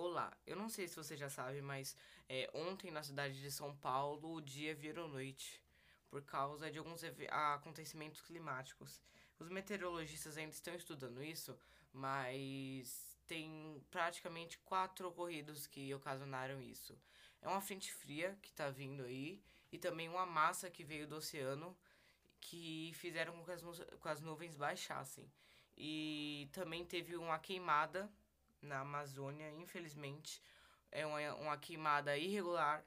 Olá, eu não sei se você já sabe, mas é, ontem na cidade de São Paulo o dia virou noite por causa de alguns acontecimentos climáticos. Os meteorologistas ainda estão estudando isso, mas tem praticamente quatro ocorridos que ocasionaram isso. É uma frente fria que está vindo aí e também uma massa que veio do oceano que fizeram com que as, com as nuvens baixassem. E também teve uma queimada na Amazônia, infelizmente. É uma, uma queimada irregular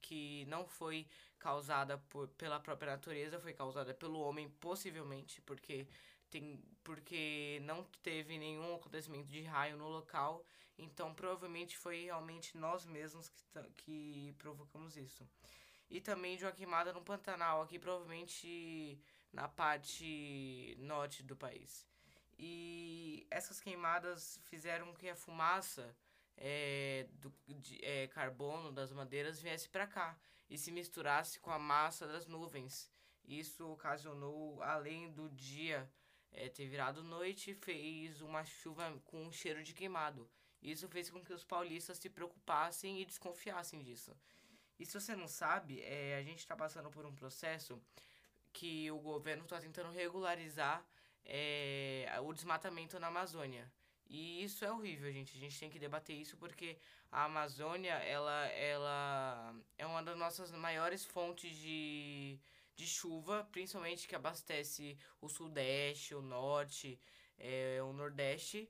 que não foi causada por, pela própria natureza, foi causada pelo homem, possivelmente, porque, tem, porque não teve nenhum acontecimento de raio no local, então provavelmente foi realmente nós mesmos que, que provocamos isso. E também de uma queimada no Pantanal, aqui provavelmente na parte norte do país. E essas queimadas fizeram que a fumaça é, do, de, é, carbono das madeiras viesse para cá e se misturasse com a massa das nuvens. Isso ocasionou, além do dia é, ter virado noite, fez uma chuva com um cheiro de queimado. Isso fez com que os paulistas se preocupassem e desconfiassem disso. E se você não sabe, é, a gente está passando por um processo que o governo está tentando regularizar é, o desmatamento na Amazônia. E isso é horrível, gente. A gente tem que debater isso porque a Amazônia, ela, ela é uma das nossas maiores fontes de, de chuva, principalmente que abastece o Sudeste, o Norte, é, o Nordeste.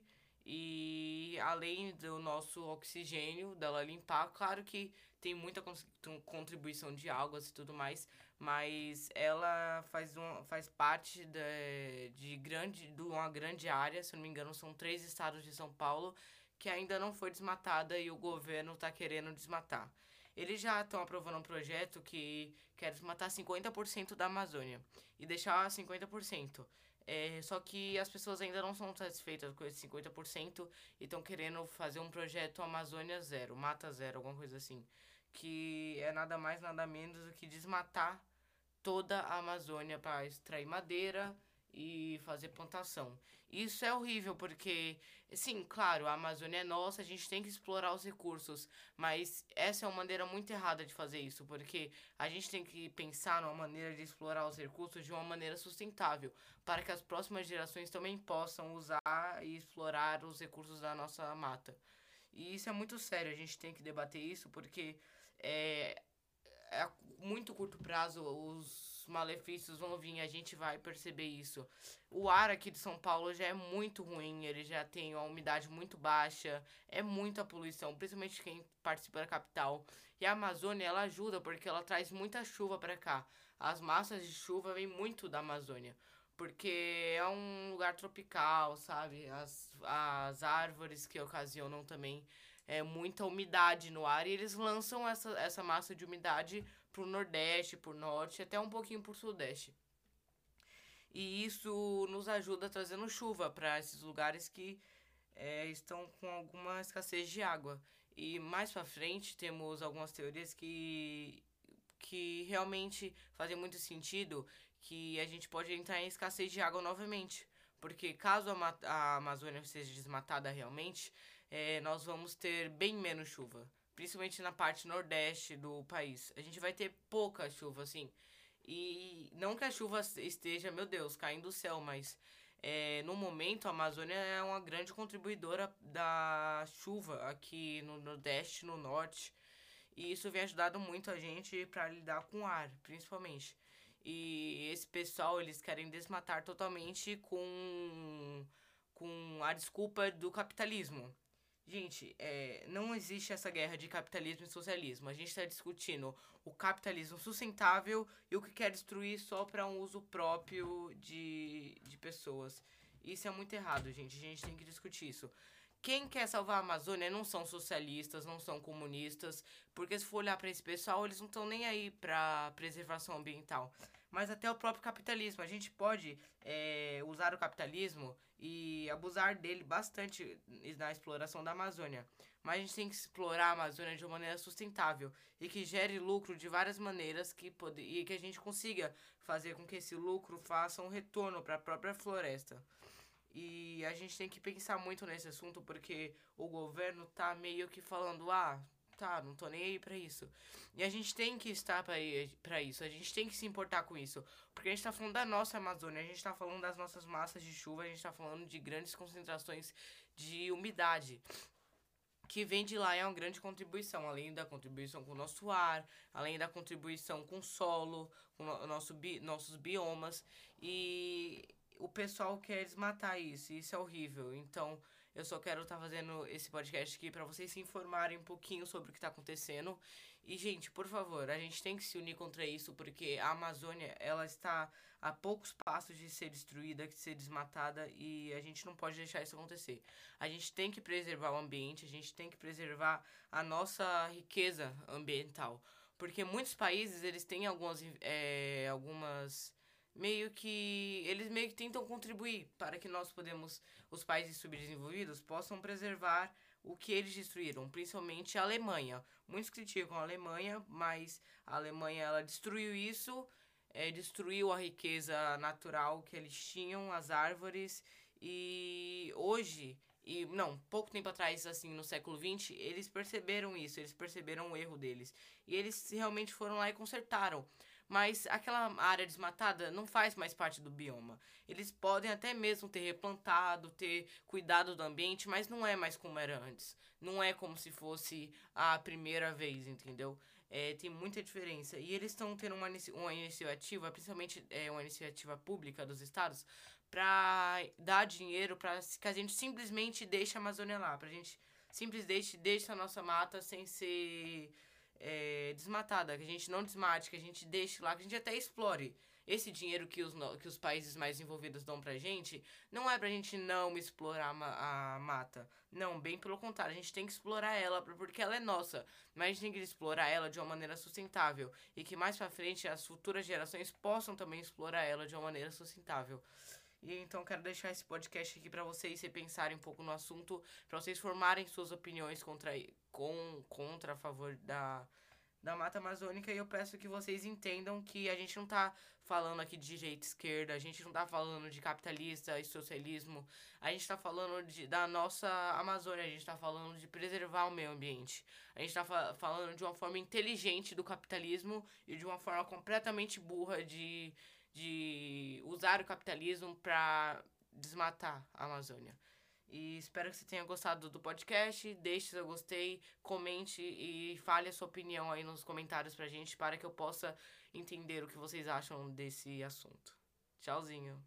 E além do nosso oxigênio, dela limpar, claro que tem muita contribuição de águas e tudo mais, mas ela faz, faz parte de, de, grande, de uma grande área, se não me engano, são três estados de São Paulo, que ainda não foi desmatada e o governo está querendo desmatar. Eles já estão aprovando um projeto que quer desmatar 50% da Amazônia e deixar 50%. É, só que as pessoas ainda não são satisfeitas com esse 50% e estão querendo fazer um projeto Amazônia Zero, Mata Zero, alguma coisa assim. Que é nada mais, nada menos do que desmatar toda a Amazônia para extrair madeira e fazer plantação. Isso é horrível porque, sim, claro, a Amazônia é nossa, a gente tem que explorar os recursos, mas essa é uma maneira muito errada de fazer isso, porque a gente tem que pensar numa maneira de explorar os recursos de uma maneira sustentável, para que as próximas gerações também possam usar e explorar os recursos da nossa mata. E isso é muito sério, a gente tem que debater isso porque é, a muito curto prazo os malefícios vão vir, a gente vai perceber isso. O ar aqui de São Paulo já é muito ruim, ele já tem uma umidade muito baixa, é muita poluição, principalmente quem participa da capital. E a Amazônia, ela ajuda porque ela traz muita chuva para cá. As massas de chuva vêm muito da Amazônia. Porque é um lugar tropical, sabe? As, as árvores que ocasionam também é, muita umidade no ar e eles lançam essa, essa massa de umidade pro Nordeste, pro Norte, até um pouquinho pro Sudeste. E isso nos ajuda trazendo chuva para esses lugares que é, estão com alguma escassez de água. E mais para frente temos algumas teorias que, que realmente fazem muito sentido que a gente pode entrar em escassez de água novamente. Porque caso a, a Amazônia seja desmatada realmente, é, nós vamos ter bem menos chuva. Principalmente na parte nordeste do país. A gente vai ter pouca chuva, assim. E não que a chuva esteja, meu Deus, caindo do céu, mas é, no momento a Amazônia é uma grande contribuidora da chuva aqui no Nordeste, no Norte. E isso vem ajudando muito a gente para lidar com o ar, principalmente. E esse pessoal, eles querem desmatar totalmente com, com a desculpa do capitalismo. Gente, é, não existe essa guerra de capitalismo e socialismo. A gente está discutindo o capitalismo sustentável e o que quer destruir só para um uso próprio de, de pessoas. Isso é muito errado, gente. A gente tem que discutir isso. Quem quer salvar a Amazônia não são socialistas, não são comunistas, porque se for olhar para esse pessoal, eles não estão nem aí para preservação ambiental. Mas até o próprio capitalismo. A gente pode é, usar o capitalismo e abusar dele bastante na exploração da Amazônia. Mas a gente tem que explorar a Amazônia de uma maneira sustentável e que gere lucro de várias maneiras que pode, e que a gente consiga fazer com que esse lucro faça um retorno para a própria floresta. E a gente tem que pensar muito nesse assunto porque o governo tá meio que falando, ah, tá, não tô nem aí pra isso. E a gente tem que estar pra, isso, a gente tem que se importar com isso. Porque a gente tá falando da nossa Amazônia, a gente tá falando das nossas massas de chuva, a gente tá falando de grandes concentrações de umidade que vem de lá é uma grande contribuição, além da contribuição com o nosso ar, além da contribuição com o solo, com o nosso bi, nossos biomas. E o pessoal quer desmatar isso, isso é horrível. Então, eu só quero estar tá fazendo esse podcast aqui para vocês se informarem um pouquinho sobre o que está acontecendo. E, gente, por favor, a gente tem que se unir contra isso, porque a Amazônia, ela está a poucos passos de ser destruída, de ser desmatada, e a gente não pode deixar isso acontecer. A gente tem que preservar o ambiente, a gente tem que preservar a nossa riqueza ambiental. Porque muitos países, eles têm algumas, é, algumas meio que eles meio que tentam contribuir para que nós podemos os países subdesenvolvidos possam preservar o que eles destruíram, principalmente a Alemanha. Muitos criticam a Alemanha, mas a Alemanha ela destruiu isso, é, destruiu a riqueza natural que eles tinham, as árvores e hoje e não, pouco tempo atrás, assim, no século XX, eles perceberam isso, eles perceberam o erro deles. E eles realmente foram lá e consertaram mas aquela área desmatada não faz mais parte do bioma. Eles podem até mesmo ter replantado, ter cuidado do ambiente, mas não é mais como era antes. Não é como se fosse a primeira vez, entendeu? É, tem muita diferença. E eles estão tendo uma, uma iniciativa, principalmente é, uma iniciativa pública dos estados, para dar dinheiro para que a gente simplesmente deixe a Amazônia lá, para a gente simplesmente deixe, deixe a nossa mata sem ser é, desmatada, que a gente não desmate, que a gente deixe lá, que a gente até explore. Esse dinheiro que os, que os países mais envolvidos dão pra gente, não é pra gente não explorar a, a mata. Não, bem pelo contrário, a gente tem que explorar ela porque ela é nossa. Mas a gente tem que explorar ela de uma maneira sustentável. E que mais pra frente as futuras gerações possam também explorar ela de uma maneira sustentável. E então quero deixar esse podcast aqui para vocês repensarem um pouco no assunto, para vocês formarem suas opiniões contra com contra a favor da da Mata Amazônica e eu peço que vocês entendam que a gente não tá falando aqui de direita esquerda, a gente não tá falando de capitalista e socialismo, a gente tá falando de, da nossa Amazônia, a gente tá falando de preservar o meio ambiente. A gente tá fa falando de uma forma inteligente do capitalismo e de uma forma completamente burra de de usar o capitalismo para desmatar a Amazônia. E espero que você tenha gostado do podcast. Deixe seu gostei, comente e fale a sua opinião aí nos comentários pra gente para que eu possa entender o que vocês acham desse assunto. Tchauzinho.